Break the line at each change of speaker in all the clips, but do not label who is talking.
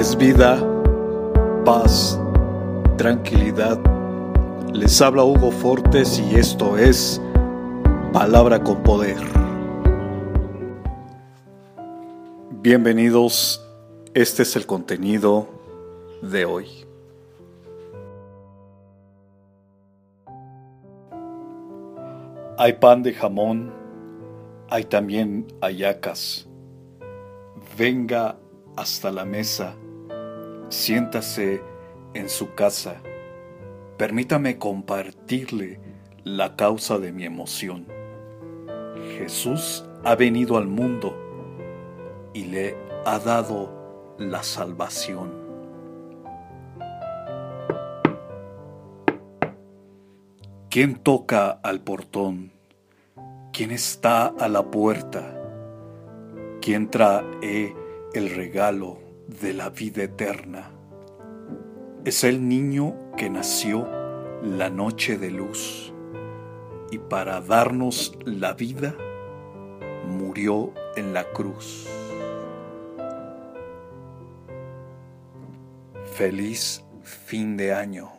es vida, paz, tranquilidad. Les habla Hugo Fortes y esto es Palabra con Poder. Bienvenidos, este es el contenido de hoy. Hay pan de jamón, hay también ayacas. Venga hasta la mesa, siéntase en su casa, permítame compartirle la causa de mi emoción. Jesús ha venido al mundo y le ha dado la salvación. ¿Quién toca al portón? ¿Quién está a la puerta? ¿Quién trae el regalo de la vida eterna. Es el niño que nació la noche de luz y para darnos la vida murió en la cruz. Feliz fin de año.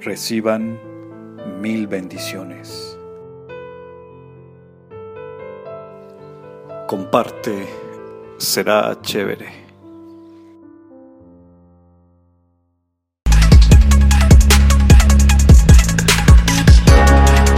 Reciban mil bendiciones. Comparte será chévere.